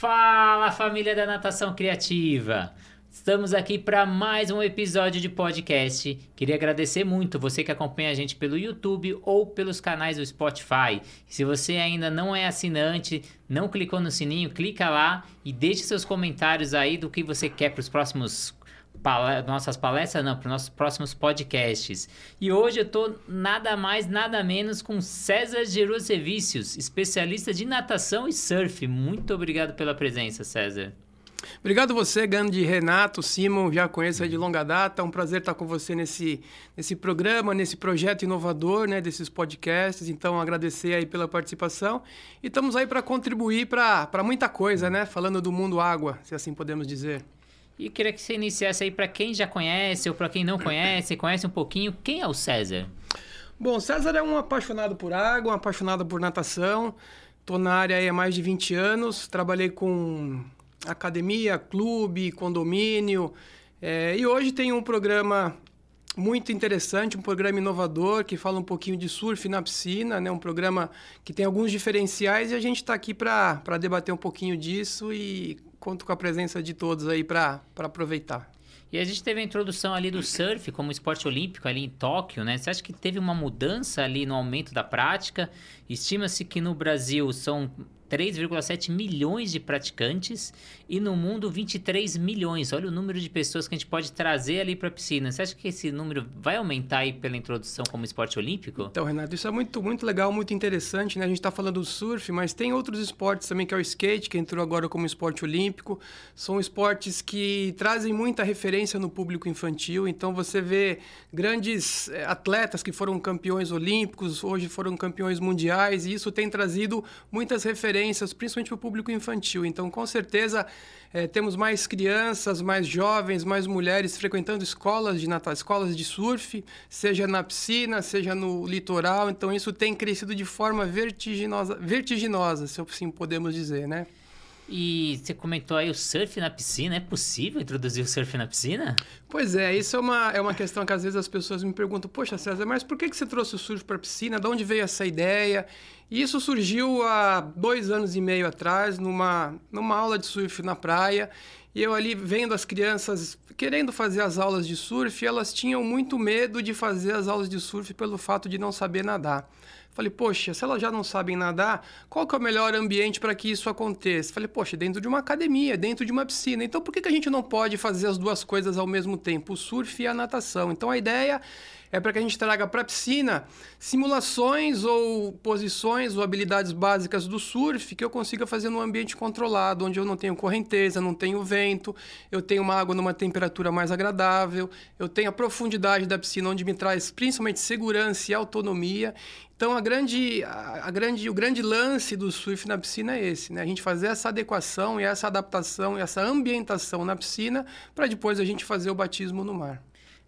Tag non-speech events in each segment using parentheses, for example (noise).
Fala família da Natação Criativa! Estamos aqui para mais um episódio de podcast. Queria agradecer muito você que acompanha a gente pelo YouTube ou pelos canais do Spotify. Se você ainda não é assinante, não clicou no sininho, clica lá e deixe seus comentários aí do que você quer para os próximos nossas palestras, não, para os nossos próximos podcasts. E hoje eu estou nada mais, nada menos com César Gerosevicius, especialista de natação e surf. Muito obrigado pela presença, César. Obrigado você, grande Renato, Simon, já conheço de longa data. É um prazer estar com você nesse, nesse programa, nesse projeto inovador, né, desses podcasts. Então, agradecer aí pela participação. E estamos aí para contribuir para muita coisa, né? Falando do mundo água, se assim podemos dizer. E queria que você iniciasse aí para quem já conhece ou para quem não conhece, conhece um pouquinho, quem é o César? Bom, César é um apaixonado por água, um apaixonado por natação. Estou na área há mais de 20 anos, trabalhei com academia, clube, condomínio. É, e hoje tem um programa muito interessante, um programa inovador que fala um pouquinho de surf na piscina, né? um programa que tem alguns diferenciais e a gente está aqui para debater um pouquinho disso e conto com a presença de todos aí para aproveitar. E a gente teve a introdução ali do surf como esporte olímpico ali em Tóquio, né? Você acha que teve uma mudança ali no aumento da prática? Estima-se que no Brasil são 3,7 milhões de praticantes e no mundo 23 milhões. Olha o número de pessoas que a gente pode trazer ali para a piscina. Você acha que esse número vai aumentar aí pela introdução como esporte olímpico? Então, Renato, isso é muito, muito legal, muito interessante. Né? A gente está falando do surf, mas tem outros esportes também, que é o skate, que entrou agora como esporte olímpico. São esportes que trazem muita referência no público infantil. Então, você vê grandes eh, atletas que foram campeões olímpicos, hoje foram campeões mundiais, e isso tem trazido muitas referências referências, principalmente para o público infantil. Então, com certeza, é, temos mais crianças, mais jovens, mais mulheres frequentando escolas de Natal, escolas de surf, seja na piscina, seja no litoral. Então, isso tem crescido de forma vertiginosa, vertiginosa se assim podemos dizer, né? E você comentou aí o surf na piscina. É possível introduzir o surf na piscina? Pois é, isso é uma, é uma questão que às vezes as pessoas me perguntam: Poxa, César, mas por que, que você trouxe o surf para a piscina? De onde veio essa ideia? E isso surgiu há dois anos e meio atrás, numa, numa aula de surf na praia. E eu ali vendo as crianças querendo fazer as aulas de surf, elas tinham muito medo de fazer as aulas de surf pelo fato de não saber nadar. Falei, poxa, se elas já não sabem nadar, qual que é o melhor ambiente para que isso aconteça? Falei, poxa, dentro de uma academia, dentro de uma piscina. Então, por que, que a gente não pode fazer as duas coisas ao mesmo tempo, o surf e a natação? Então, a ideia é para que a gente traga para a piscina simulações ou posições ou habilidades básicas do surf que eu consiga fazer num ambiente controlado, onde eu não tenho correnteza, não tenho vento, eu tenho uma água numa temperatura mais agradável, eu tenho a profundidade da piscina, onde me traz principalmente segurança e autonomia. Então, a grande, a, grande, o grande lance do surf na piscina é esse, né? A gente fazer essa adequação e essa adaptação e essa ambientação na piscina para depois a gente fazer o batismo no mar.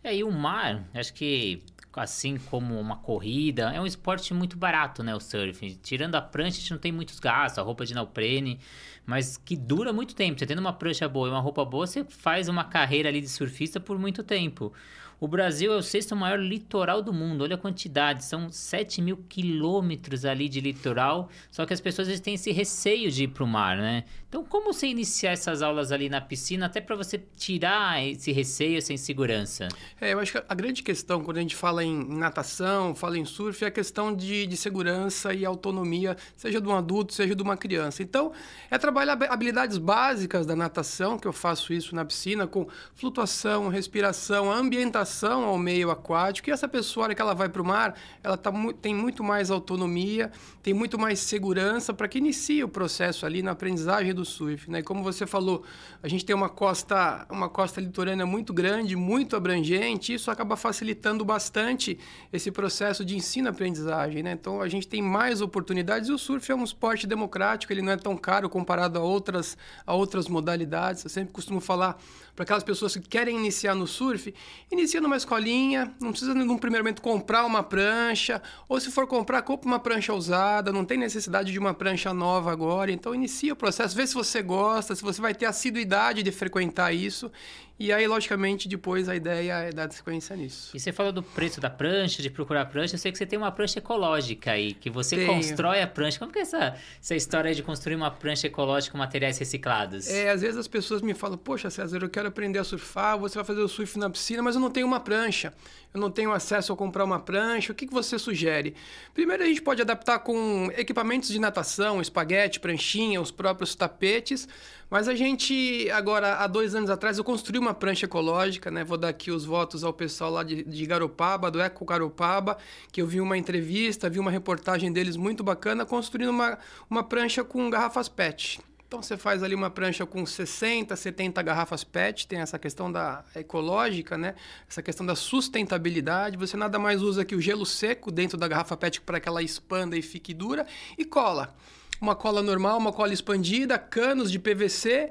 É, e o mar, acho que assim como uma corrida, é um esporte muito barato, né? O surf. Tirando a prancha, a gente não tem muitos gastos, a roupa de neoprene, mas que dura muito tempo. Você tendo uma prancha boa e uma roupa boa, você faz uma carreira ali de surfista por muito tempo. O Brasil é o sexto maior litoral do mundo. Olha a quantidade, são 7 mil quilômetros ali de litoral. Só que as pessoas têm esse receio de ir para o mar, né? Então, como você iniciar essas aulas ali na piscina, até para você tirar esse receio, essa insegurança? É, eu acho que a grande questão quando a gente fala em natação, fala em surf, é a questão de, de segurança e autonomia, seja de um adulto, seja de uma criança. Então, é trabalhar habilidades básicas da natação, que eu faço isso na piscina, com flutuação, respiração, ambientação ao meio aquático e essa pessoa, hora que ela vai para o mar, ela tá, tem muito mais autonomia, tem muito mais segurança para que inicie o processo ali na aprendizagem do surf. Né? Como você falou, a gente tem uma costa, uma costa litorânea muito grande, muito abrangente, isso acaba facilitando bastante esse processo de ensino-aprendizagem. Né? Então a gente tem mais oportunidades e o surf é um esporte democrático, ele não é tão caro comparado a outras, a outras modalidades. Eu sempre costumo falar para aquelas pessoas que querem iniciar no surf, inicia numa escolinha, não precisa num primeiro momento comprar uma prancha, ou se for comprar, compra uma prancha usada, não tem necessidade de uma prancha nova agora, então inicia o processo, vê se você gosta, se você vai ter assiduidade de frequentar isso, E aí, logicamente, depois a ideia é dar sequência nisso. E você falou do preço da prancha, de procurar prancha. Eu sei que você tem uma prancha ecológica aí, que você Tenho. constrói a prancha. Como que é essa, essa história de construir uma prancha ecológica com materiais reciclados? É, às vezes as pessoas me falam, poxa, César, eu quero aprender a surfar, você vai fazer o surf na piscina, mas eu não tenho uma prancha. Eu não tenho acesso a comprar uma prancha. O que, que você sugere? Primeiro, a gente pode adaptar com equipamentos de natação, espaguete, pranchinha, os próprios tapetes. Mas a gente, agora, há dois anos atrás, eu construí uma prancha ecológica, né? Vou dar aqui os votos ao pessoal lá de, de Garopaba, do Eco Garopaba, que eu vi uma entrevista, vi uma reportagem deles muito bacana, construindo uma, uma prancha com garrafas PET. Então você faz ali uma prancha com 60, 70 garrafas PET, tem essa questão da ecológica, né? Essa questão da sustentabilidade. Você nada mais usa que o gelo seco dentro da garrafa PET para que ela expanda e fique dura e cola. Uma cola normal, uma cola expandida, canos de PVC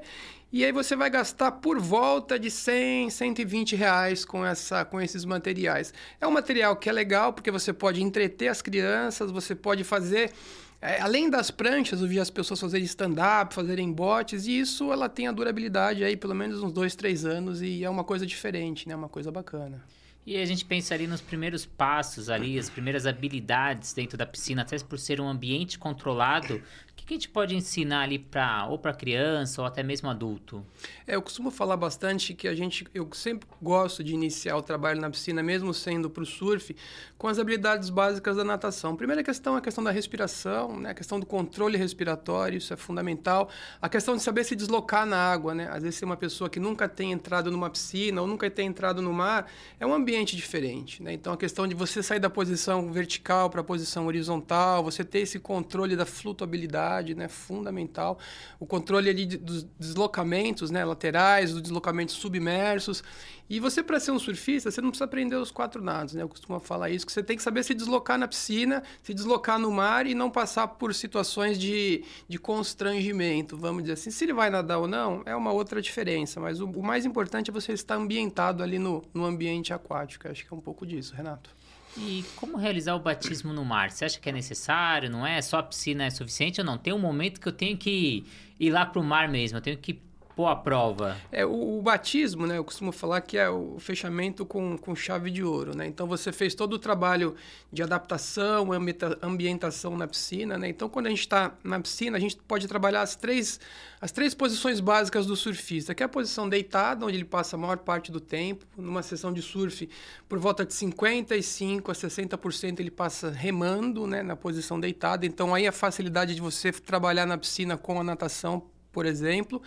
e aí você vai gastar por volta de 100, 120 reais com, essa, com esses materiais. É um material que é legal porque você pode entreter as crianças, você pode fazer é, além das pranchas, eu vi as pessoas fazerem stand-up, fazerem botes, e isso ela tem a durabilidade aí pelo menos uns dois, três anos, e é uma coisa diferente, né? Uma coisa bacana. E a gente pensa ali nos primeiros passos ali, as primeiras habilidades dentro da piscina, até por ser um ambiente controlado, o que, que a gente pode ensinar ali para ou para criança ou até mesmo adulto? É, eu costumo falar bastante que a gente, eu sempre gosto de iniciar o trabalho na piscina, mesmo sendo para o surf, com as habilidades básicas da natação. Primeira questão é a questão da respiração, né? a questão do controle respiratório, isso é fundamental. A questão de saber se deslocar na água, né? Às vezes, uma pessoa que nunca tem entrado numa piscina ou nunca tem entrado no mar, é um ambiente diferente, né? Então, a questão de você sair da posição vertical para a posição horizontal, você ter esse controle da flutuabilidade, né? Fundamental. O controle ali dos deslocamentos, né? Laterais, dos deslocamentos submersos. E você, para ser um surfista, você não precisa aprender os quatro nados, né? Eu costumo falar isso, que você tem que saber se deslocar na piscina, se deslocar no mar e não passar por situações de, de constrangimento, vamos dizer assim. Se ele vai nadar ou não, é uma outra diferença, mas o, o mais importante é você estar ambientado ali no, no ambiente aquático. Eu acho que é um pouco disso, Renato. E como realizar o batismo no mar? Você acha que é necessário, não é? Só a piscina é suficiente ou não? Tem um momento que eu tenho que ir lá para o mar mesmo, eu tenho que pôr a prova? É, o, o, batismo, né? Eu costumo falar que é o fechamento com, com chave de ouro, né? Então, você fez todo o trabalho de adaptação, ambientação na piscina, né? Então, quando a gente está na piscina, a gente pode trabalhar as três, as três posições básicas do surfista, que é a posição deitada, onde ele passa a maior parte do tempo. Numa sessão de surf, por volta de 55% a 60% ele passa remando, né? Na posição deitada. Então, aí a facilidade de você trabalhar na piscina com a natação por exemplo.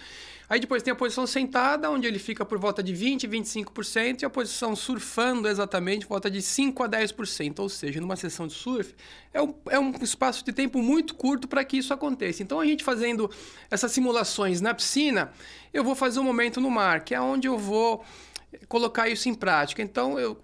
Aí depois tem a posição sentada, onde ele fica por volta de 20, 25%, e a posição surfando exatamente volta de 5 a 10%. Ou seja, numa sessão de surf, é um, é um espaço de tempo muito curto para que isso aconteça. Então, a gente fazendo essas simulações na piscina, eu vou fazer um momento no mar, que é onde eu vou colocar isso em prática. Então, eu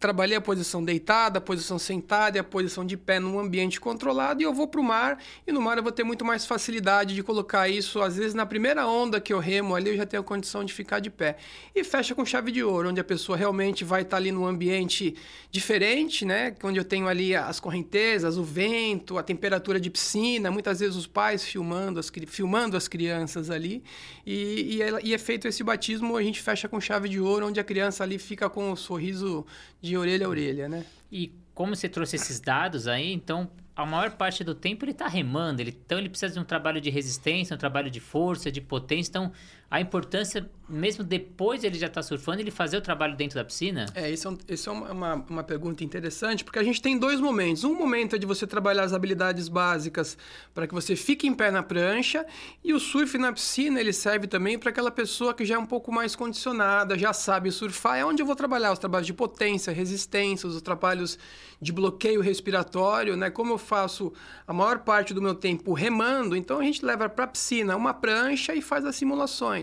trabalhei a posição deitada, a posição sentada e a posição de pé num ambiente controlado e eu vou para o mar e no mar eu vou ter muito mais facilidade de colocar isso, às vezes na primeira onda que eu remo ali eu já tenho a condição de ficar de pé. E fecha com chave de ouro, onde a pessoa realmente vai estar tá ali num ambiente diferente, né? Onde eu tenho ali as correntezas, o vento, a temperatura de piscina, muitas vezes os pais filmando as, filmando as crianças ali e, e, é, e é feito esse batismo, a gente fecha com chave de ouro, onde a criança ali fica com um sorriso de orelha a orelha, né? E como você trouxe esses dados aí, então a maior parte do tempo ele está remando, ele, então ele precisa de um trabalho de resistência, um trabalho de força, de potência. Então a importância, mesmo depois ele já estar tá surfando, ele fazer o trabalho dentro da piscina? É, isso é, um, isso é uma, uma pergunta interessante, porque a gente tem dois momentos. Um momento é de você trabalhar as habilidades básicas para que você fique em pé na prancha, e o surf na piscina ele serve também para aquela pessoa que já é um pouco mais condicionada, já sabe surfar. É onde eu vou trabalhar os trabalhos de potência, resistência, os trabalhos de bloqueio respiratório, né? Como eu faço a maior parte do meu tempo remando, então a gente leva para a piscina uma prancha e faz as simulações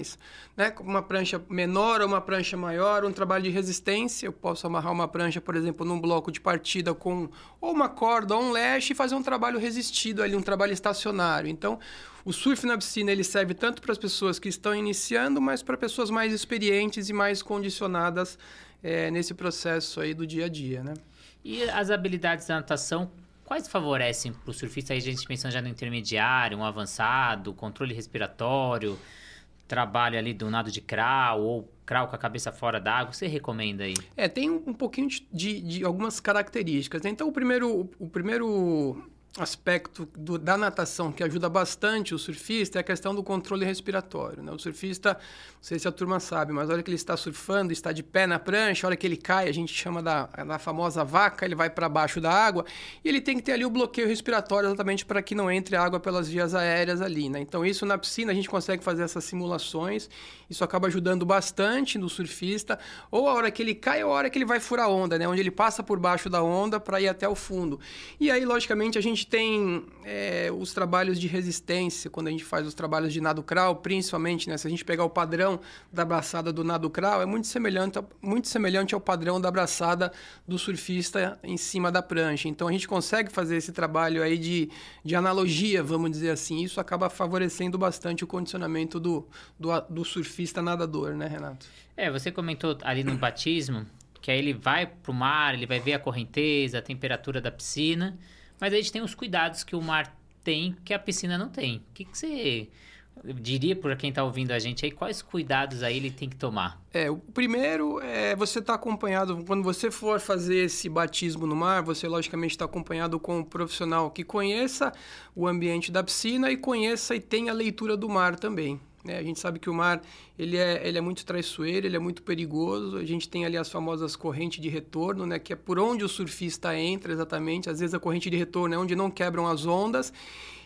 né? Uma prancha menor ou uma prancha maior, um trabalho de resistência. Eu posso amarrar uma prancha, por exemplo, num bloco de partida com ou uma corda ou um leste e fazer um trabalho resistido ali, um trabalho estacionário. Então, o surf na piscina ele serve tanto para as pessoas que estão iniciando, mas para pessoas mais experientes e mais condicionadas é, nesse processo aí do dia a dia, né? E as habilidades da natação quais favorecem para o surfista? Aí a gente pensando já no intermediário, um avançado, controle respiratório, trabalho ali do nado de crawl ou crawl com a cabeça fora d'água, você recomenda aí? É, tem um pouquinho de, de, de algumas características. Né? Então, o primeiro, o primeiro aspecto do, da natação que ajuda bastante o surfista é a questão do controle respiratório. Né? O surfista, não sei se a turma sabe, mas a hora que ele está surfando, está de pé na prancha, a hora que ele cai, a gente chama da, da famosa vaca, ele vai para baixo da água e ele tem que ter ali o bloqueio respiratório exatamente para que não entre água pelas vias aéreas ali. Né? Então, isso na piscina a gente consegue fazer essas simulações, isso acaba ajudando bastante no surfista, ou a hora que ele cai ou a hora que ele vai furar onda, né? onde ele passa por baixo da onda para ir até o fundo. E aí, logicamente, a gente tem é, os trabalhos de resistência, quando a gente faz os trabalhos de nado crawl, principalmente, né? Se a gente pegar o padrão da braçada do nado crawl, é muito semelhante, muito semelhante ao padrão da braçada do surfista em cima da prancha. Então, a gente consegue fazer esse trabalho aí de, de analogia, vamos dizer assim. Isso acaba favorecendo bastante o condicionamento do, do, do surfista nadador, né, Renato? É, você comentou ali no batismo que aí ele vai para o mar, ele vai ver a correnteza, a temperatura da piscina... Mas a gente tem os cuidados que o mar tem que a piscina não tem. O que, que você diria para quem está ouvindo a gente aí, quais cuidados aí ele tem que tomar? É, o primeiro é você estar tá acompanhado, quando você for fazer esse batismo no mar, você logicamente está acompanhado com um profissional que conheça o ambiente da piscina e conheça e tenha leitura do mar também. Né? A gente sabe que o mar ele é, ele é muito traiçoeiro, ele é muito perigoso. A gente tem ali as famosas correntes de retorno, né? que é por onde o surfista entra exatamente. Às vezes a corrente de retorno é onde não quebram as ondas.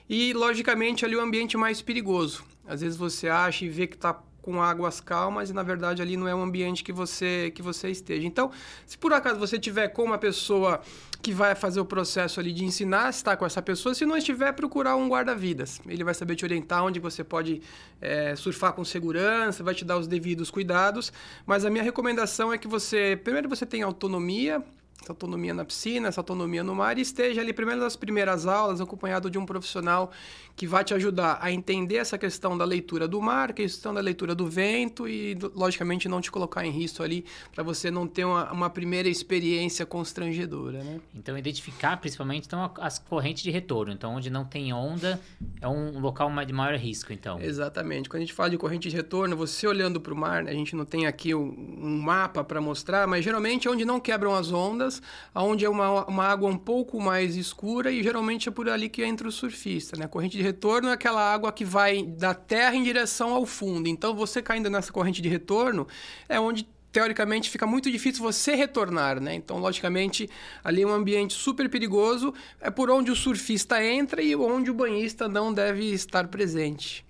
E, logicamente, ali o ambiente mais perigoso. Às vezes você acha e vê que está com águas calmas e na verdade ali não é um ambiente que você que você esteja. Então, se por acaso você tiver com uma pessoa que vai fazer o processo ali de ensinar, estar com essa pessoa. Se não estiver, procurar um guarda-vidas. Ele vai saber te orientar onde você pode é, surfar com segurança, vai te dar os devidos cuidados. Mas a minha recomendação é que você, primeiro, você tenha autonomia essa autonomia na piscina, essa autonomia no mar, e esteja ali, primeiro nas primeiras aulas, acompanhado de um profissional que vai te ajudar a entender essa questão da leitura do mar, questão da leitura do vento e, logicamente, não te colocar em risco ali para você não ter uma, uma, primeira experiência constrangedora, né? Então, identificar principalmente então, as correntes de retorno. Então, onde não tem onda, é um local de maior risco, então. Exatamente. Quando a gente fala de corrente de retorno, você olhando para o mar, né, a gente não tem aqui um, um mapa para mostrar, mas geralmente é onde não quebram as ondas, onde é uma, uma água um pouco mais escura e geralmente é por ali que entra o surfista. Né? A corrente de retorno é aquela água que vai da terra em direção ao fundo. Então, você caindo nessa corrente de retorno é onde teoricamente fica muito difícil você retornar, né? Então, logicamente, ali é um ambiente super perigoso, é por onde o surfista entra e onde o banhista não deve estar presente.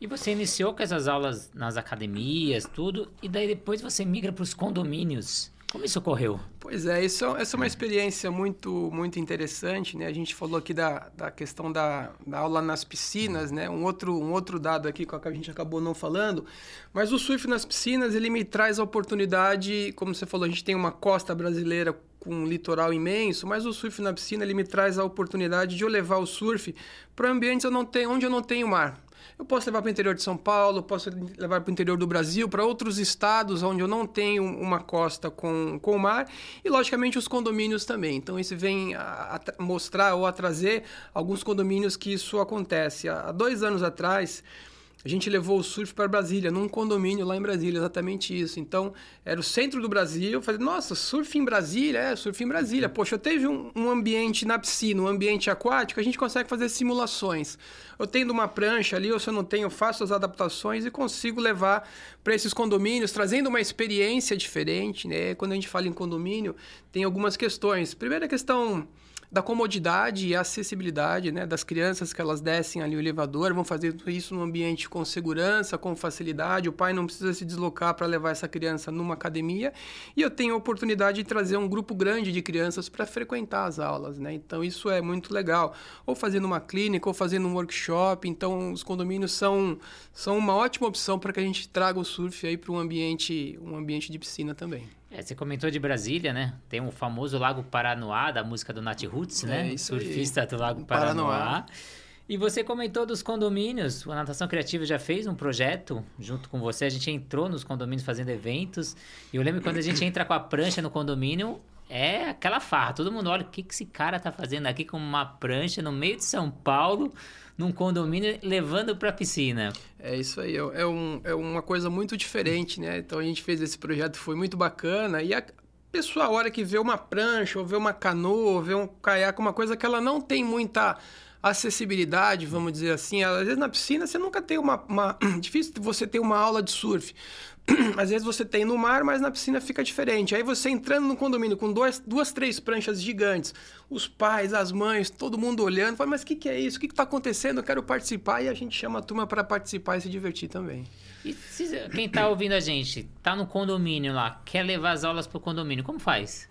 E você iniciou com essas aulas nas academias, tudo, e daí depois você migra para os condomínios. Como isso ocorreu? Pois é, isso, essa é uma experiência muito, muito interessante, né? A gente falou aqui da, da questão da, da aula nas piscinas, né? Um outro, um outro dado aqui que a gente acabou não falando, mas o surf nas piscinas, ele me traz a oportunidade, como você falou, a gente tem uma costa brasileira com um litoral imenso, mas o surf na piscina, ele me traz a oportunidade de eu levar o surf para ambientes eu não tenho, onde eu não tenho mar. Eu posso levar para o interior de São Paulo, posso levar para o interior do Brasil, para outros estados onde eu não tenho uma costa com, com o mar e, logicamente, os condomínios também. Então, isso vem a, a mostrar ou a trazer alguns condomínios que isso acontece. Há dois anos atrás, a gente levou o surf para Brasília, num condomínio lá em Brasília, exatamente isso. Então, era o centro do Brasil. Eu falei, nossa, surf em Brasília? É, surf em Brasília. Poxa, eu teve um, um, ambiente na piscina, um ambiente aquático, a gente consegue fazer simulações. Eu tendo uma prancha ali, ou se eu não tenho, faço as adaptações e consigo levar para esses condomínios, trazendo uma experiência diferente, né? Quando a gente fala em condomínio, tem algumas questões. Primeira questão da comodidade e acessibilidade né, das crianças que elas descem ali o elevador, vão fazer isso num ambiente com segurança, com facilidade. O pai não precisa se deslocar para levar essa criança numa academia e eu tenho a oportunidade de trazer um grupo grande de crianças para frequentar as aulas. Né? Então isso é muito legal. Ou fazendo uma clínica, ou fazendo um workshop. Então os condomínios são, são uma ótima opção para que a gente traga o surf para um ambiente, um ambiente de piscina também. É, você comentou de Brasília, né? Tem o famoso Lago Paranoá, da música do Nat Roots, né? É, Surfista aí. do Lago Paranoá. Paranoá. E você comentou dos condomínios. A Natação Criativa já fez um projeto junto com você. A gente entrou nos condomínios fazendo eventos. E eu lembro quando a gente entra com a prancha no condomínio, é aquela farra. Todo mundo olha, o que, que esse cara tá fazendo aqui com uma prancha no meio de São Paulo, num condomínio levando para a piscina. É isso aí, é, um, é uma coisa muito diferente, né? Então a gente fez esse projeto, foi muito bacana e a pessoa a hora que vê uma prancha ou vê uma canoa ou vê um caiaque, uma coisa que ela não tem muita acessibilidade, vamos dizer assim. Às vezes na piscina você nunca tem uma, uma... (clears throat) difícil você ter uma aula de surf. (clears throat) Às vezes você tem no mar, mas na piscina fica diferente. Aí você entrando no condomínio com duas, duas três pranchas gigantes, os pais, as mães, todo mundo olhando, fala, mas o que, que é isso? O que está acontecendo? Eu quero participar. E a gente chama a turma para participar e se divertir também. E se, quem está ouvindo a gente, está no condomínio lá, quer levar as aulas para o condomínio, como faz?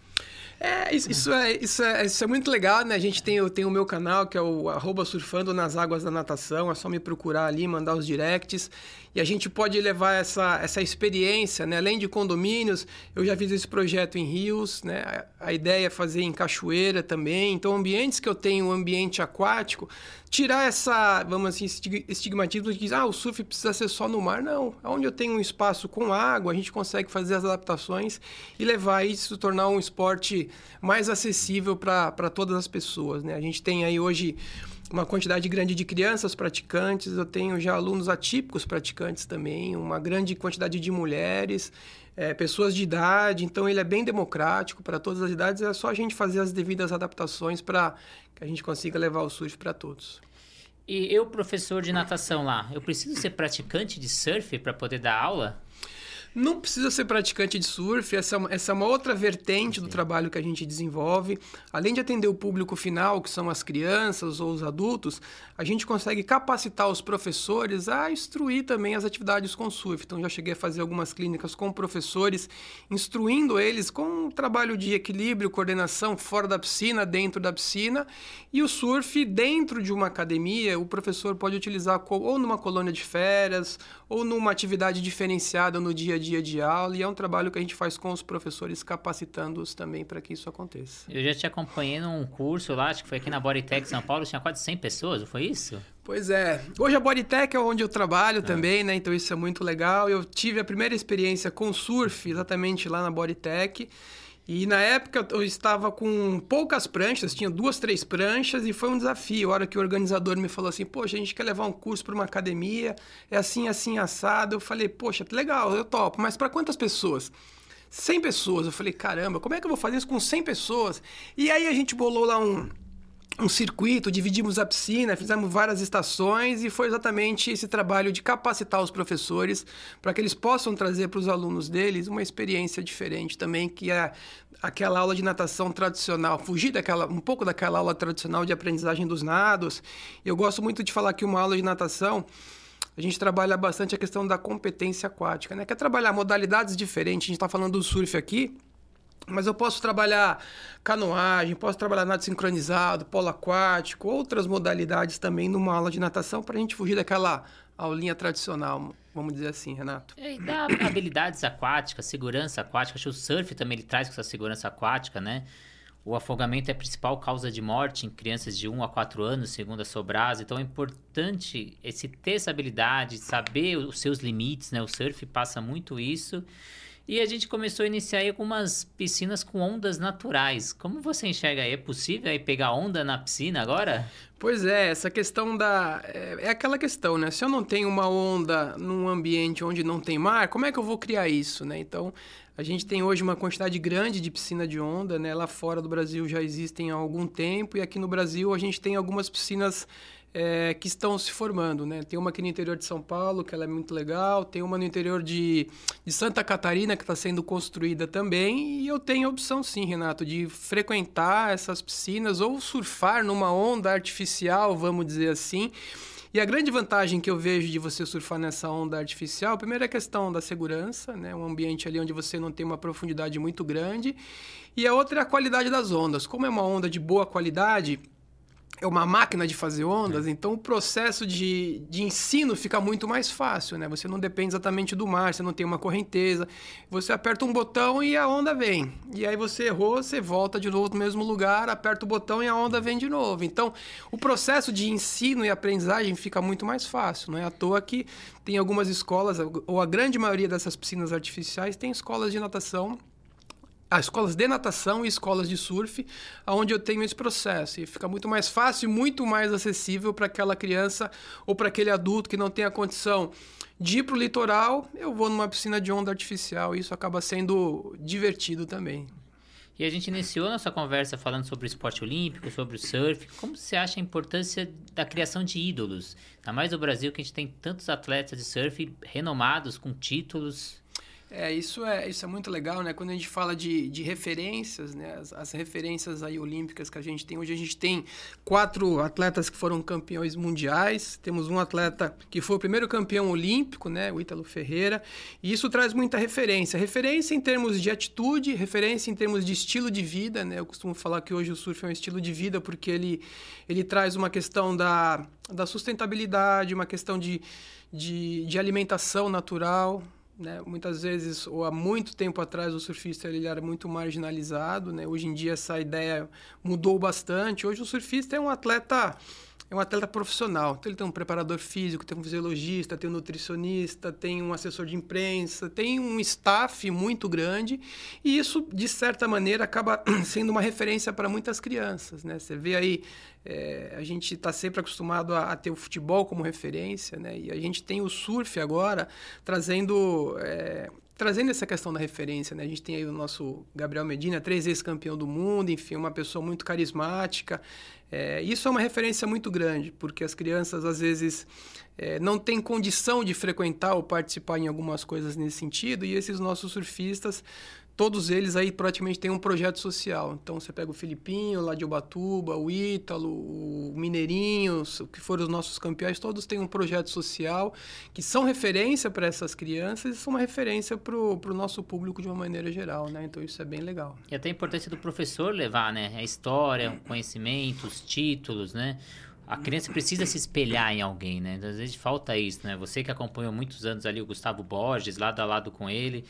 É isso, isso, é, isso, é, isso é muito legal, né? A gente tem, eu tenho o meu canal, que é o arroba surfando nas águas da natação. É só me procurar ali, mandar os directs. E a gente pode levar essa, essa experiência, né? Além de condomínios, eu já fiz esse projeto em rios, né? A, ideia é fazer em cachoeira também. Então, ambientes que eu tenho, um ambiente aquático, tirar essa, vamos assim, estigmatismo de que ah, o surf precisa ser só no mar. Não. Onde eu tenho um espaço com água, a gente consegue fazer as adaptações e levar isso, tornar um esporte mais acessível para todas as pessoas, né? A gente tem aí hoje uma quantidade grande de crianças praticantes, eu tenho já alunos atípicos praticantes também, uma grande quantidade de mulheres, é, pessoas de idade, então ele é bem democrático para todas as idades, é só a gente fazer as devidas adaptações para que a gente consiga levar o surf para todos. E eu, professor de natação lá, eu preciso ser praticante de surf para poder dar aula? Não precisa ser praticante de surf, essa é uma, essa é uma outra vertente do trabalho que a gente desenvolve. Além de atender o público final, que são as crianças ou os adultos, a gente consegue capacitar os professores a instruir também as atividades com surf. Então, já cheguei a fazer algumas clínicas com professores, instruindo eles com um trabalho de equilíbrio, coordenação fora da piscina, dentro da piscina. E o surf, dentro de uma academia, o professor pode utilizar ou numa colônia de férias, ou numa atividade diferenciada no dia a dia de aula, e é um trabalho que a gente faz com os professores, capacitando-os também para que isso aconteça. Eu já te acompanhei num curso lá, acho que foi aqui na Bodytech São Paulo, tinha quase 100 pessoas, não foi isso? Pois é. Hoje a Bodytech é onde eu trabalho é. também, né? Então isso é muito legal. Eu tive a primeira experiência com surf exatamente lá na Bodytech. E na época eu estava com poucas pranchas, tinha duas, três pranchas e foi um desafio. A hora que o organizador me falou assim: Poxa, a gente quer levar um curso para uma academia, é assim, assim, assado. Eu falei: Poxa, legal, eu topo, mas para quantas pessoas? 100 pessoas. Eu falei: Caramba, como é que eu vou fazer isso com 100 pessoas? E aí a gente bolou lá um um circuito, dividimos a piscina, fizemos várias estações e foi exatamente esse trabalho de capacitar os professores para que eles possam trazer para os alunos deles uma experiência diferente também, que é aquela aula de natação tradicional, fugir daquela um pouco daquela aula tradicional de aprendizagem dos nados. Eu gosto muito de falar que uma aula de natação a gente trabalha bastante a questão da competência aquática, né? Quer trabalhar modalidades diferentes. A gente está falando do surf aqui, mas eu posso trabalhar canoagem, posso trabalhar nado sincronizado, polo aquático, outras modalidades também numa aula de natação para a gente fugir daquela aulinha tradicional, vamos dizer assim, Renato. É, e dá (coughs) habilidades aquáticas, segurança aquática. Acho que o surf também ele traz com essa segurança aquática, né? O afogamento é a principal causa de morte em crianças de 1 a 4 anos, segundo a Sobras. Então é importante esse ter essa habilidade, saber os seus limites, né? O surf passa muito isso. E a gente começou a iniciar aí algumas piscinas com ondas naturais. Como você enxerga aí? É possível aí pegar onda na piscina agora? Pois é, essa questão da. É, é, aquela questão, né? Se eu não tenho uma onda num ambiente onde não tem mar, como é que eu vou criar isso, né? Então, a gente tem hoje uma quantidade grande de piscina de onda, né? Lá fora do Brasil já existem há algum tempo, e aqui no Brasil a gente tem algumas piscinas é, que estão se formando, né? Tem uma aqui no interior de São Paulo, que ela é muito legal, tem uma no interior de, de Santa Catarina, que está sendo construída também, e eu tenho a opção sim, Renato, de frequentar essas piscinas ou surfar numa onda artificial, vamos dizer assim, e a grande vantagem que eu vejo de você surfar nessa onda artificial, primeiro é a questão da segurança, né? Um ambiente ali onde você não tem uma profundidade muito grande. E a outra é a qualidade das ondas. Como é uma onda de boa qualidade, é uma máquina de fazer ondas, então o processo de, de ensino fica muito mais fácil, né? Você não depende exatamente do mar, você não tem uma correnteza. Você aperta um botão e a onda vem. E aí você errou, você volta de novo no mesmo lugar, aperta o botão e a onda vem de novo. Então, o processo de ensino e aprendizagem fica muito mais fácil. Não é à toa que tem algumas escolas, ou a grande maioria dessas piscinas artificiais tem escolas de natação ah, escolas de natação e escolas de surf, onde eu tenho esse processo. E fica muito mais fácil, muito mais acessível para aquela criança ou para aquele adulto que não tem a condição de ir para o litoral. Eu vou numa piscina de onda artificial e isso acaba sendo divertido também. E a gente iniciou nossa conversa falando sobre o esporte olímpico, sobre o surf. Como você acha a importância da criação de ídolos? Ainda mais no Brasil, que a gente tem tantos atletas de surf renomados, com títulos. É, isso é, isso é muito legal, né? Quando a gente fala de, de referências, né? As, as, referências aí olímpicas que a gente tem. Hoje a gente tem quatro atletas que foram campeões mundiais. Temos um atleta que foi o primeiro campeão olímpico, né? O Ítalo Ferreira. E isso traz muita referência. Referência em termos de atitude, referência em termos de estilo de vida, né? Eu costumo falar que hoje o surf é um estilo de vida porque ele, ele traz uma questão da, da sustentabilidade, uma questão de, de, de alimentação natural, né? Muitas vezes, ou há muito tempo atrás, o surfista ele era muito marginalizado. Né? Hoje em dia, essa ideia mudou bastante. Hoje, o surfista é um atleta é um atleta profissional. Então, ele tem um preparador físico, tem um fisiologista, tem um nutricionista, tem um assessor de imprensa, tem um staff muito grande. E isso, de certa maneira, acaba (clears throat) sendo uma referência para muitas crianças. Né? Você vê aí, é, a gente está sempre acostumado a, a, ter o futebol como referência, né? e a gente tem o surf agora trazendo. É, trazendo essa questão da referência, né? A gente tem aí o nosso Gabriel Medina, três vezes campeão do mundo, enfim, uma pessoa muito carismática. É, isso é uma referência muito grande, porque as crianças às vezes é, não têm condição de frequentar ou participar em algumas coisas nesse sentido, e esses nossos surfistas todos eles aí praticamente têm um projeto social. Então você pega o Filipinho lá de Ubatuba, o Ítalo, o Mineirinho, que foram os nossos campeões, todos têm um projeto social que são referência para essas crianças e são uma referência para o nosso público de uma maneira geral, né? Então isso é bem legal. E até a importância do professor levar, né? A história, o conhecimento, os títulos, né? a criança precisa se espelhar em alguém, né? Às vezes falta isso, né? Você que acompanhou muitos anos ali o Gustavo Borges, lado a lado com ele,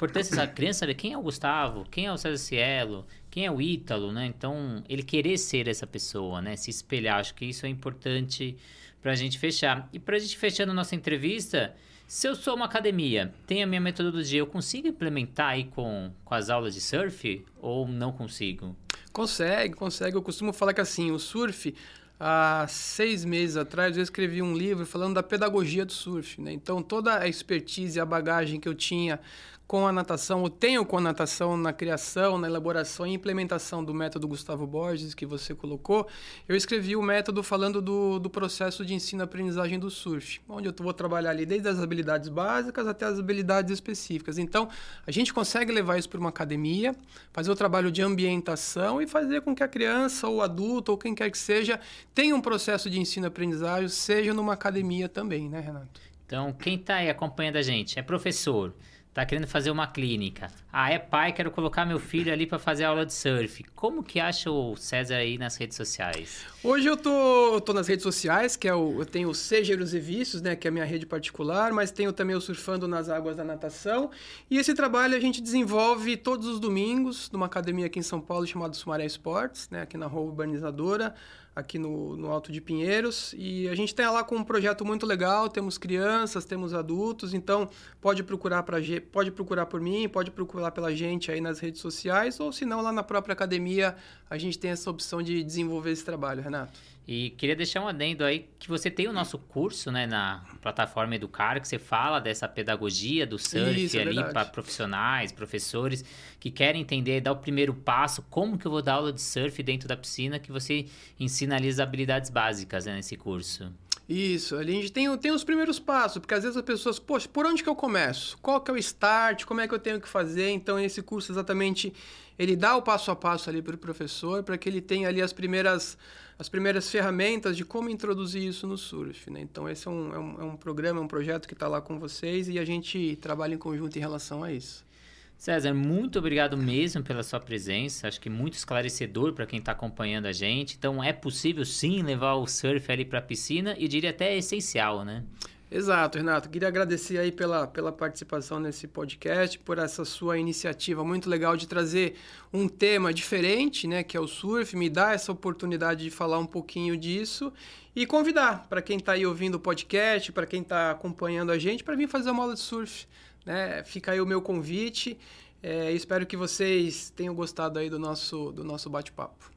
importância da criança saber quem é o Gustavo, quem é o César Cielo, quem é o Ítalo, né? Então, ele querer ser essa pessoa, né? Se espelhar. Acho que isso é importante para a gente fechar. E para a gente fechando nossa entrevista, se eu sou uma academia, tenho a minha metodologia, eu consigo implementar aí com, com as aulas de surf ou não consigo? Consegue, consegue. Eu costumo falar que assim, o surf, há seis meses atrás eu escrevi um livro falando da pedagogia do surf. Né? Então, toda a expertise a bagagem que eu tinha com a natação, ou tenho com a natação na criação, na elaboração e implementação do método Gustavo Borges, que você colocou, eu escrevi o método falando do, do processo de ensino-aprendizagem do surf, onde eu vou trabalhar ali desde as habilidades básicas até as habilidades específicas. Então, a gente consegue levar isso para uma academia, fazer o trabalho de ambientação e fazer com que a criança, ou adulto, ou quem quer que seja, tenha um processo de ensino-aprendizagem, seja numa academia também, né, Renato? Então, quem está aí acompanhando a gente é professor, tá querendo fazer uma clínica. Ah, é pai, quero colocar meu filho ali para fazer aula de surf. Como que acha o César aí nas redes sociais? Hoje eu tô, eu tô nas redes sociais, que é o, eu tenho o Segeros e Vícios, né, que é a minha rede particular, mas tenho também o Surfando nas Águas da Natação. E esse trabalho a gente desenvolve todos os domingos numa academia aqui em São Paulo chamada Sumaré Esportes, né, aqui na Rua Urbanizadora aqui no, no Alto de Pinheiros. E a gente tem lá com um projeto muito legal, temos crianças, temos adultos, então pode procurar, pra, pode procurar por mim, pode procurar pela gente aí nas redes sociais, ou se não, lá na própria academia a gente tem essa opção de desenvolver esse trabalho, Renato. E queria deixar um adendo aí que você tem o nosso curso, né, na plataforma Educar, que você fala dessa pedagogia do surf Isso, é ali para profissionais, professores que querem entender, dar o primeiro passo, como que eu vou dar aula de surf dentro da piscina, que você ensina ali as habilidades básicas né, nesse curso. Isso, ali a gente tem, tem os primeiros passos, porque às vezes as pessoas, poxa, por onde que eu começo? Qual que é o start? Como é que eu tenho que fazer? Então, esse curso exatamente, ele dá o passo a passo ali para o professor, para que ele tenha ali as primeiras as primeiras ferramentas de como introduzir isso no surf. Né? Então, esse é um, é, um, é um programa, é um projeto que está lá com vocês e a gente trabalha em conjunto em relação a isso. César, muito obrigado mesmo pela sua presença. Acho que muito esclarecedor para quem está acompanhando a gente. Então, é possível sim levar o surf ali para a piscina e diria até é essencial, né? Exato, Renato. Queria agradecer aí pela, pela participação nesse podcast, por essa sua iniciativa muito legal de trazer um tema diferente, né, que é o surf, me dar essa oportunidade de falar um pouquinho disso e convidar para quem está aí ouvindo o podcast, para quem está acompanhando a gente, para vir fazer uma aula de surf. Né? Fica aí o meu convite. É, espero que vocês tenham gostado aí do nosso, do nosso bate-papo.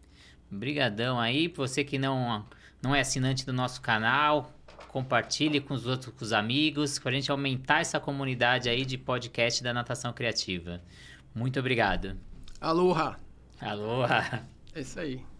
Obrigadão aí, você que não, não é assinante do nosso canal, compartilhe com os outros com os amigos, para a gente aumentar essa comunidade aí de podcast da natação criativa. Muito obrigado. Aloha! Aloha! É isso aí.